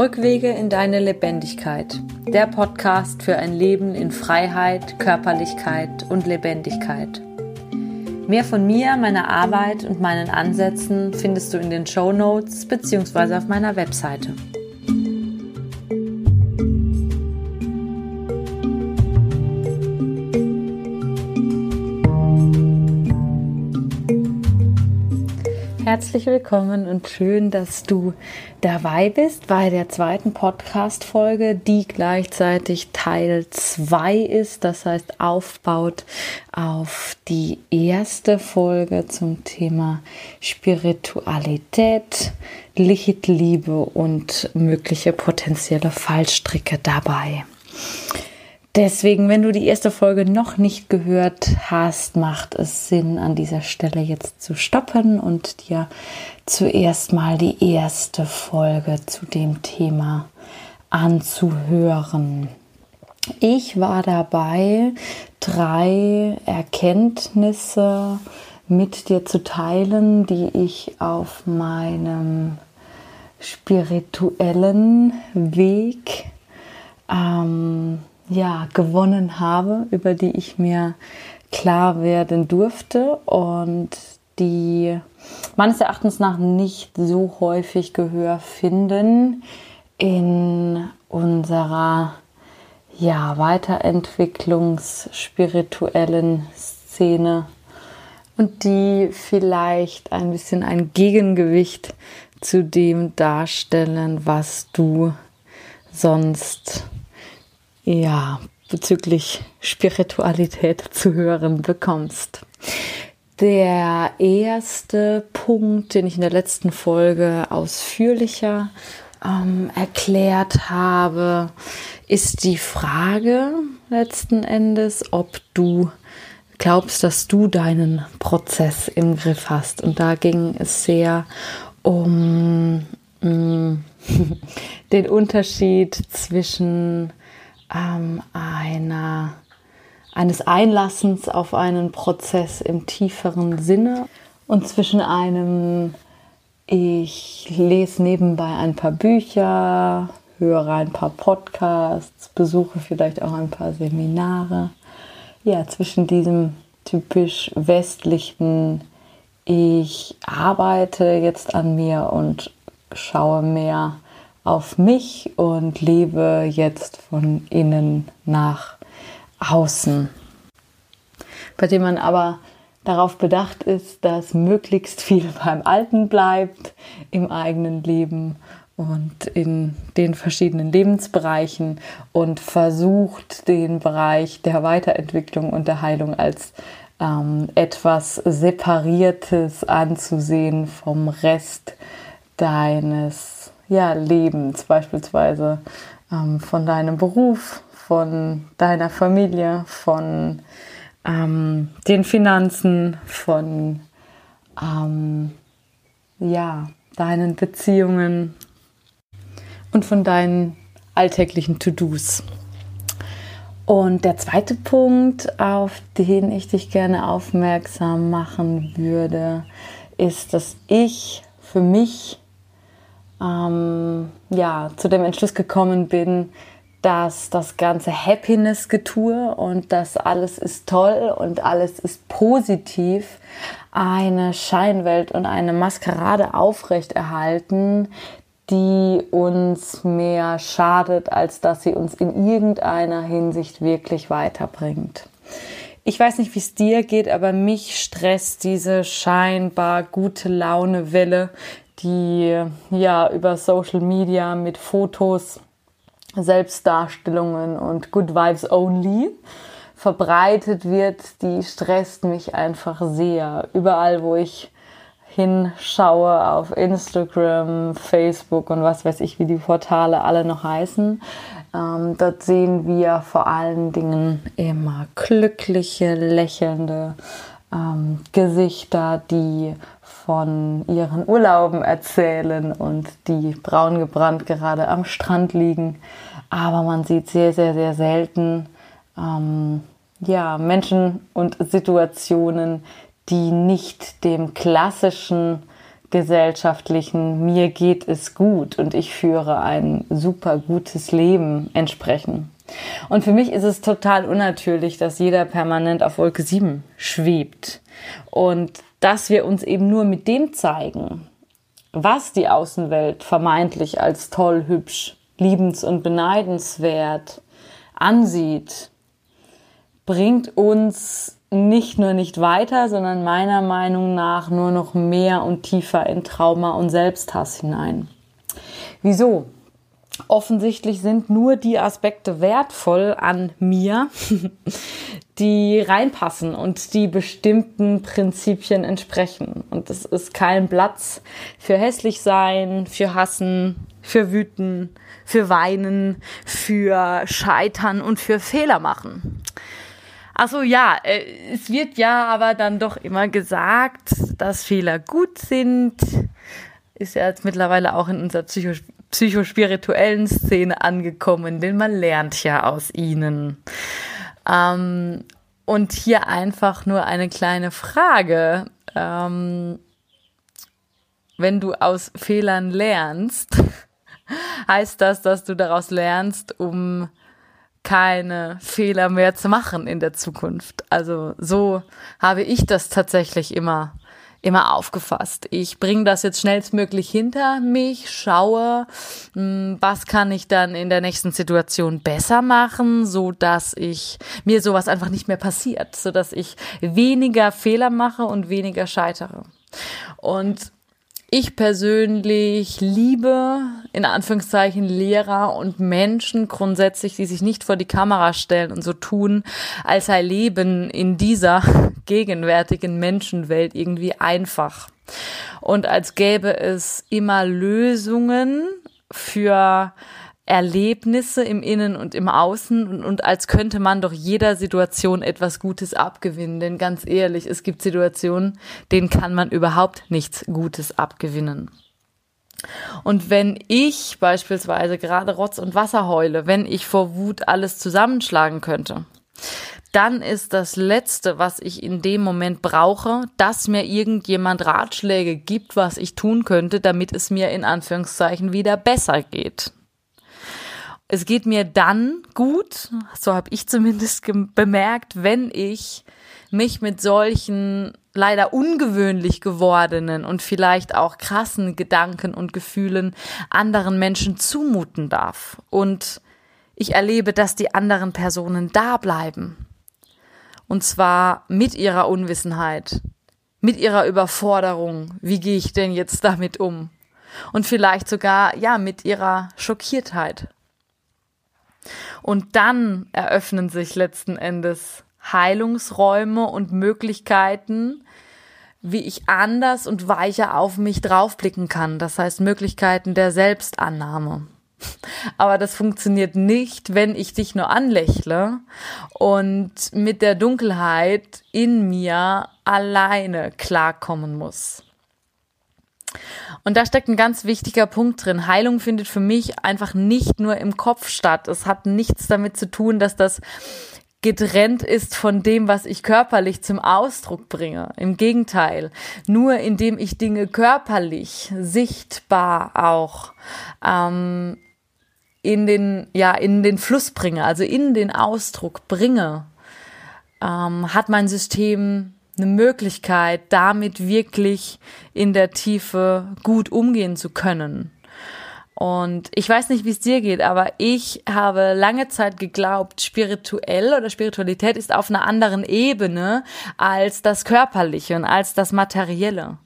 Rückwege in deine Lebendigkeit. Der Podcast für ein Leben in Freiheit, Körperlichkeit und Lebendigkeit. Mehr von mir, meiner Arbeit und meinen Ansätzen findest du in den Show Notes bzw. auf meiner Webseite. Herzlich willkommen und schön, dass du dabei bist bei der zweiten Podcast-Folge, die gleichzeitig Teil 2 ist, das heißt aufbaut auf die erste Folge zum Thema Spiritualität, Lichtliebe und mögliche potenzielle Fallstricke dabei. Deswegen, wenn du die erste Folge noch nicht gehört hast, macht es Sinn, an dieser Stelle jetzt zu stoppen und dir zuerst mal die erste Folge zu dem Thema anzuhören. Ich war dabei, drei Erkenntnisse mit dir zu teilen, die ich auf meinem spirituellen Weg ähm, ja, gewonnen habe, über die ich mir klar werden durfte. Und die meines Erachtens nach nicht so häufig Gehör finden in unserer ja, Weiterentwicklungsspirituellen Szene. Und die vielleicht ein bisschen ein Gegengewicht zu dem darstellen, was du sonst ja, bezüglich Spiritualität zu hören bekommst. Der erste Punkt, den ich in der letzten Folge ausführlicher ähm, erklärt habe, ist die Frage letzten Endes, ob du glaubst, dass du deinen Prozess im Griff hast. Und da ging es sehr um mm, den Unterschied zwischen ähm, einer, eines Einlassens auf einen Prozess im tieferen Sinne und zwischen einem, ich lese nebenbei ein paar Bücher, höre ein paar Podcasts, besuche vielleicht auch ein paar Seminare. Ja, zwischen diesem typisch westlichen, ich arbeite jetzt an mir und schaue mehr auf mich und lebe jetzt von innen nach außen. Bei dem man aber darauf bedacht ist, dass möglichst viel beim Alten bleibt im eigenen Leben und in den verschiedenen Lebensbereichen und versucht den Bereich der Weiterentwicklung und der Heilung als ähm, etwas Separiertes anzusehen vom Rest deines ja, Lebens, beispielsweise ähm, von deinem Beruf, von deiner Familie, von ähm, den Finanzen, von ähm, ja, deinen Beziehungen und von deinen alltäglichen To-Dos. Und der zweite Punkt, auf den ich dich gerne aufmerksam machen würde, ist, dass ich für mich ähm, ja, zu dem Entschluss gekommen bin, dass das ganze Happiness-Getue und das alles ist toll und alles ist positiv eine Scheinwelt und eine Maskerade aufrechterhalten, die uns mehr schadet, als dass sie uns in irgendeiner Hinsicht wirklich weiterbringt. Ich weiß nicht, wie es dir geht, aber mich stresst diese scheinbar gute Laune-Welle, die ja über Social Media mit Fotos, Selbstdarstellungen und Good Vibes Only verbreitet wird, die stresst mich einfach sehr. Überall, wo ich hinschaue auf Instagram, Facebook und was weiß ich, wie die Portale alle noch heißen, ähm, dort sehen wir vor allen Dingen immer glückliche, lächelnde ähm, Gesichter, die von ihren Urlauben erzählen und die braun gebrannt gerade am Strand liegen. Aber man sieht sehr, sehr, sehr selten ähm, ja, Menschen und Situationen, die nicht dem klassischen gesellschaftlichen mir geht es gut und ich führe ein super gutes Leben entsprechen. Und für mich ist es total unnatürlich, dass jeder permanent auf Wolke 7 schwebt und dass wir uns eben nur mit dem zeigen, was die Außenwelt vermeintlich als toll, hübsch, liebens- und beneidenswert ansieht, bringt uns nicht nur nicht weiter, sondern meiner Meinung nach nur noch mehr und tiefer in Trauma und Selbsthass hinein. Wieso? Offensichtlich sind nur die Aspekte wertvoll an mir, die reinpassen und die bestimmten Prinzipien entsprechen. Und es ist kein Platz für hässlich sein, für hassen, für wüten, für weinen, für scheitern und für Fehler machen. Also ja, äh, es wird ja aber dann doch immer gesagt, dass Fehler gut sind. Ist ja jetzt mittlerweile auch in unserer Psycho psychospirituellen Szene angekommen, denn man lernt ja aus ihnen. Ähm, und hier einfach nur eine kleine Frage. Ähm, wenn du aus Fehlern lernst, heißt das, dass du daraus lernst, um keine Fehler mehr zu machen in der Zukunft. Also so habe ich das tatsächlich immer immer aufgefasst. Ich bringe das jetzt schnellstmöglich hinter mich, schaue, hm, was kann ich dann in der nächsten Situation besser machen, so dass ich mir sowas einfach nicht mehr passiert, so dass ich weniger Fehler mache und weniger scheitere. Und ich persönlich liebe in Anführungszeichen Lehrer und Menschen grundsätzlich, die sich nicht vor die Kamera stellen und so tun, als sei Leben in dieser gegenwärtigen Menschenwelt irgendwie einfach. Und als gäbe es immer Lösungen für Erlebnisse im Innen und im Außen und, und, als könnte man doch jeder Situation etwas Gutes abgewinnen. Denn ganz ehrlich, es gibt Situationen, denen kann man überhaupt nichts Gutes abgewinnen. Und wenn ich beispielsweise gerade Rotz und Wasser heule, wenn ich vor Wut alles zusammenschlagen könnte, dann ist das Letzte, was ich in dem Moment brauche, dass mir irgendjemand Ratschläge gibt, was ich tun könnte, damit es mir in Anführungszeichen wieder besser geht. Es geht mir dann gut, so habe ich zumindest bemerkt, wenn ich mich mit solchen leider ungewöhnlich gewordenen und vielleicht auch krassen Gedanken und Gefühlen anderen Menschen zumuten darf. Und ich erlebe, dass die anderen Personen da bleiben. Und zwar mit ihrer Unwissenheit, mit ihrer Überforderung. Wie gehe ich denn jetzt damit um? Und vielleicht sogar, ja, mit ihrer Schockiertheit. Und dann eröffnen sich letzten Endes Heilungsräume und Möglichkeiten, wie ich anders und weicher auf mich draufblicken kann. Das heißt Möglichkeiten der Selbstannahme. Aber das funktioniert nicht, wenn ich dich nur anlächle und mit der Dunkelheit in mir alleine klarkommen muss. Und da steckt ein ganz wichtiger Punkt drin. Heilung findet für mich einfach nicht nur im Kopf statt. Es hat nichts damit zu tun, dass das getrennt ist von dem, was ich körperlich zum Ausdruck bringe. Im Gegenteil, nur indem ich Dinge körperlich, sichtbar auch ähm, in den ja in den Fluss bringe, also in den Ausdruck bringe, ähm, hat mein System eine Möglichkeit, damit wirklich in der Tiefe gut umgehen zu können. Und ich weiß nicht, wie es dir geht, aber ich habe lange Zeit geglaubt, spirituell oder Spiritualität ist auf einer anderen Ebene als das Körperliche und als das Materielle.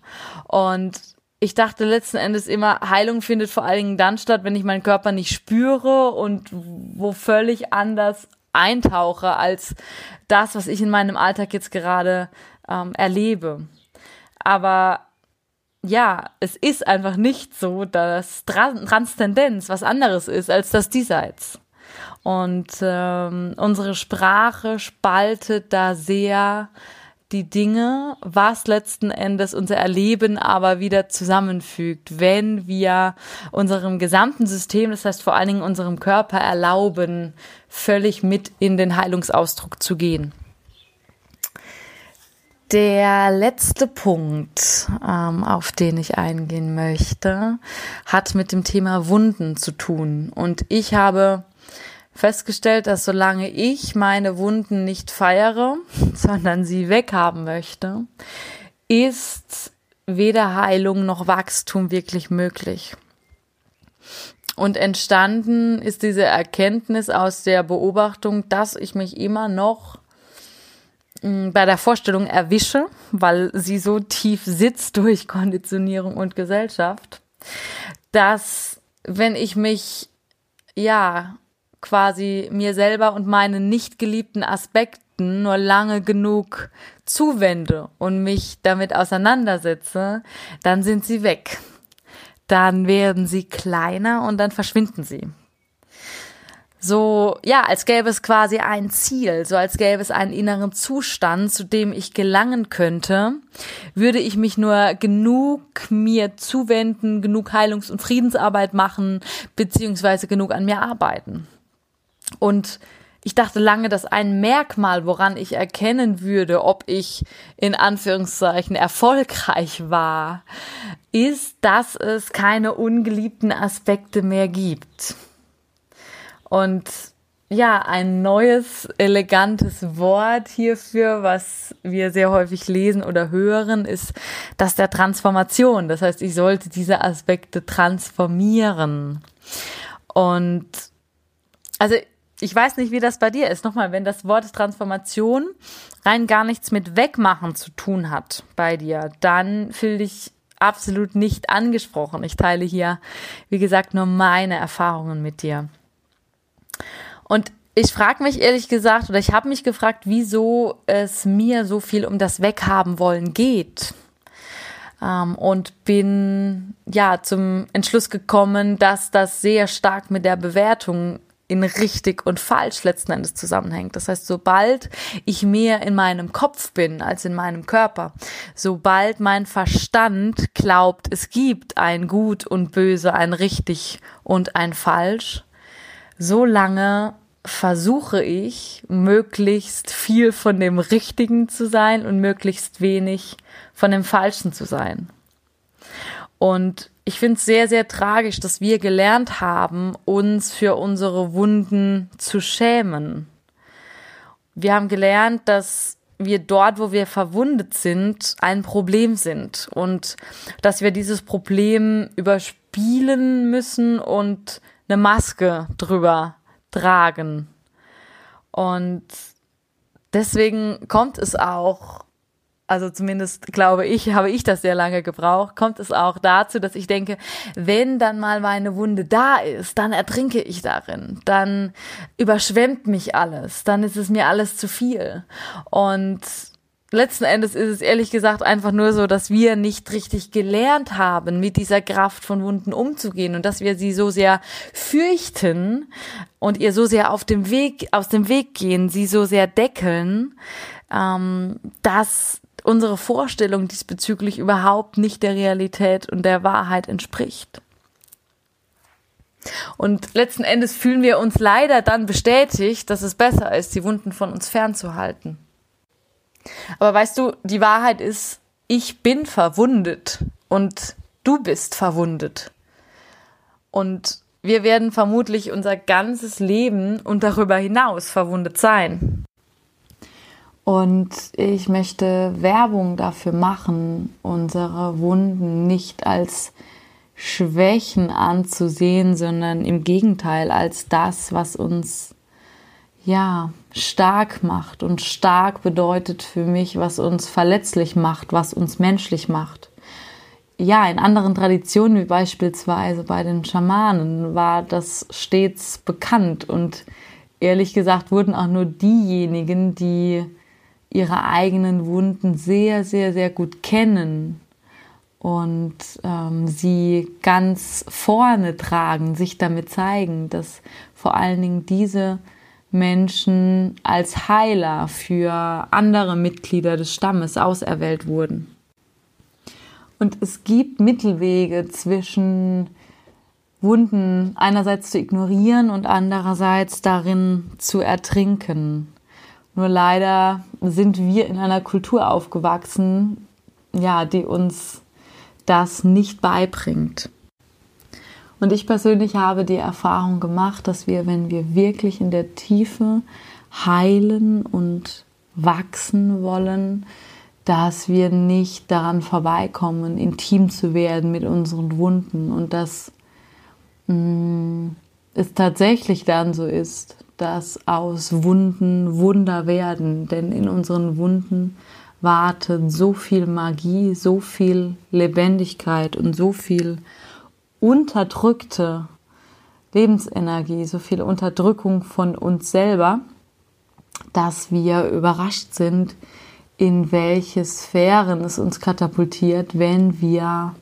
Und ich dachte letzten Endes immer, Heilung findet vor allen Dingen dann statt, wenn ich meinen Körper nicht spüre und wo völlig anders eintauche als das, was ich in meinem Alltag jetzt gerade ähm, erlebe. Aber ja, es ist einfach nicht so, dass Transzendenz was anderes ist als das Diesseits. Und ähm, unsere Sprache spaltet da sehr die Dinge, was letzten Endes unser Erleben aber wieder zusammenfügt, wenn wir unserem gesamten System, das heißt vor allen Dingen unserem Körper erlauben, völlig mit in den Heilungsausdruck zu gehen. Der letzte Punkt, ähm, auf den ich eingehen möchte, hat mit dem Thema Wunden zu tun. Und ich habe festgestellt, dass solange ich meine Wunden nicht feiere, sondern sie weghaben möchte, ist weder Heilung noch Wachstum wirklich möglich. Und entstanden ist diese Erkenntnis aus der Beobachtung, dass ich mich immer noch bei der Vorstellung erwische, weil sie so tief sitzt durch Konditionierung und Gesellschaft, dass wenn ich mich ja quasi mir selber und meinen nicht geliebten Aspekten nur lange genug zuwende und mich damit auseinandersetze, dann sind sie weg. Dann werden sie kleiner und dann verschwinden sie. So, ja, als gäbe es quasi ein Ziel, so als gäbe es einen inneren Zustand, zu dem ich gelangen könnte, würde ich mich nur genug mir zuwenden, genug Heilungs- und Friedensarbeit machen, beziehungsweise genug an mir arbeiten. Und ich dachte lange, dass ein Merkmal, woran ich erkennen würde, ob ich in Anführungszeichen erfolgreich war, ist, dass es keine ungeliebten Aspekte mehr gibt. Und ja, ein neues, elegantes Wort hierfür, was wir sehr häufig lesen oder hören, ist das der Transformation. Das heißt, ich sollte diese Aspekte transformieren. Und also ich weiß nicht, wie das bei dir ist. Nochmal, wenn das Wort Transformation rein gar nichts mit Wegmachen zu tun hat bei dir, dann fühl dich absolut nicht angesprochen. Ich teile hier, wie gesagt, nur meine Erfahrungen mit dir. Und ich frage mich ehrlich gesagt, oder ich habe mich gefragt, wieso es mir so viel um das Weghaben wollen geht. Ähm, und bin ja zum Entschluss gekommen, dass das sehr stark mit der Bewertung in richtig und falsch letzten Endes zusammenhängt. Das heißt, sobald ich mehr in meinem Kopf bin als in meinem Körper, sobald mein Verstand glaubt, es gibt ein Gut und Böse, ein richtig und ein falsch, so lange versuche ich, möglichst viel von dem Richtigen zu sein und möglichst wenig von dem Falschen zu sein. Und ich finde es sehr, sehr tragisch, dass wir gelernt haben, uns für unsere Wunden zu schämen. Wir haben gelernt, dass wir dort, wo wir verwundet sind, ein Problem sind und dass wir dieses Problem überspielen müssen und eine Maske drüber tragen. Und deswegen kommt es auch also zumindest glaube ich, habe ich das sehr lange gebraucht, kommt es auch dazu, dass ich denke, wenn dann mal meine Wunde da ist, dann ertrinke ich darin, dann überschwemmt mich alles, dann ist es mir alles zu viel. Und letzten Endes ist es ehrlich gesagt einfach nur so, dass wir nicht richtig gelernt haben, mit dieser Kraft von Wunden umzugehen und dass wir sie so sehr fürchten und ihr so sehr auf dem Weg, aus dem Weg gehen, sie so sehr deckeln, ähm, dass unsere Vorstellung diesbezüglich überhaupt nicht der Realität und der Wahrheit entspricht. Und letzten Endes fühlen wir uns leider dann bestätigt, dass es besser ist, die Wunden von uns fernzuhalten. Aber weißt du, die Wahrheit ist, ich bin verwundet und du bist verwundet. Und wir werden vermutlich unser ganzes Leben und darüber hinaus verwundet sein. Und ich möchte Werbung dafür machen, unsere Wunden nicht als Schwächen anzusehen, sondern im Gegenteil als das, was uns ja stark macht. Und stark bedeutet für mich, was uns verletzlich macht, was uns menschlich macht. Ja, in anderen Traditionen, wie beispielsweise bei den Schamanen, war das stets bekannt. Und ehrlich gesagt wurden auch nur diejenigen, die ihre eigenen Wunden sehr, sehr, sehr gut kennen und ähm, sie ganz vorne tragen, sich damit zeigen, dass vor allen Dingen diese Menschen als Heiler für andere Mitglieder des Stammes auserwählt wurden. Und es gibt Mittelwege zwischen Wunden einerseits zu ignorieren und andererseits darin zu ertrinken. Nur leider sind wir in einer Kultur aufgewachsen, ja, die uns das nicht beibringt. Und ich persönlich habe die Erfahrung gemacht, dass wir, wenn wir wirklich in der Tiefe heilen und wachsen wollen, dass wir nicht daran vorbeikommen, intim zu werden mit unseren Wunden. Und dass mh, mm, es tatsächlich dann so ist, dass aus Wunden Wunder werden, denn in unseren Wunden wartet so viel Magie, so viel Lebendigkeit und so viel unterdrückte Lebensenergie, so viel Unterdrückung von uns selber, dass wir überrascht sind, in welche Sphären es uns katapultiert, wenn wir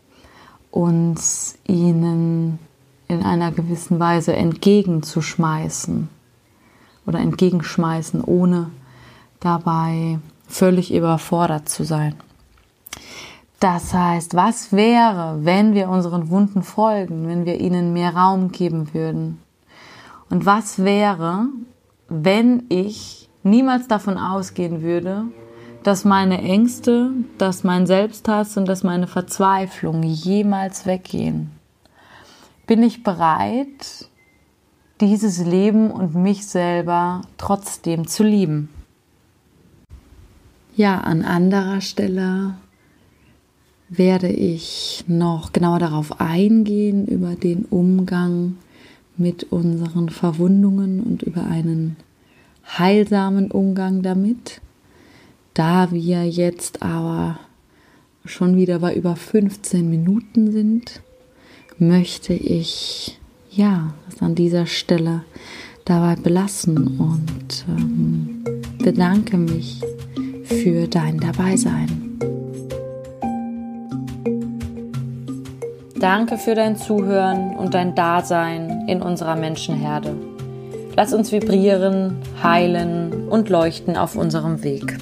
uns ihnen in einer gewissen Weise entgegenzuschmeißen oder entgegenschmeißen, ohne dabei völlig überfordert zu sein. Das heißt, was wäre, wenn wir unseren Wunden folgen, wenn wir ihnen mehr Raum geben würden? Und was wäre, wenn ich niemals davon ausgehen würde, dass meine Ängste, dass mein Selbsthass und dass meine Verzweiflung jemals weggehen? Bin ich bereit, dieses Leben und mich selber trotzdem zu lieben? Ja, an anderer Stelle werde ich noch genauer darauf eingehen, über den Umgang mit unseren Verwundungen und über einen heilsamen Umgang damit. Da wir jetzt aber schon wieder bei über 15 Minuten sind, möchte ich ja es an dieser Stelle dabei belassen und ähm, bedanke mich für dein Dabeisein. Danke für dein Zuhören und dein Dasein in unserer Menschenherde. Lass uns vibrieren, heilen und leuchten auf unserem Weg.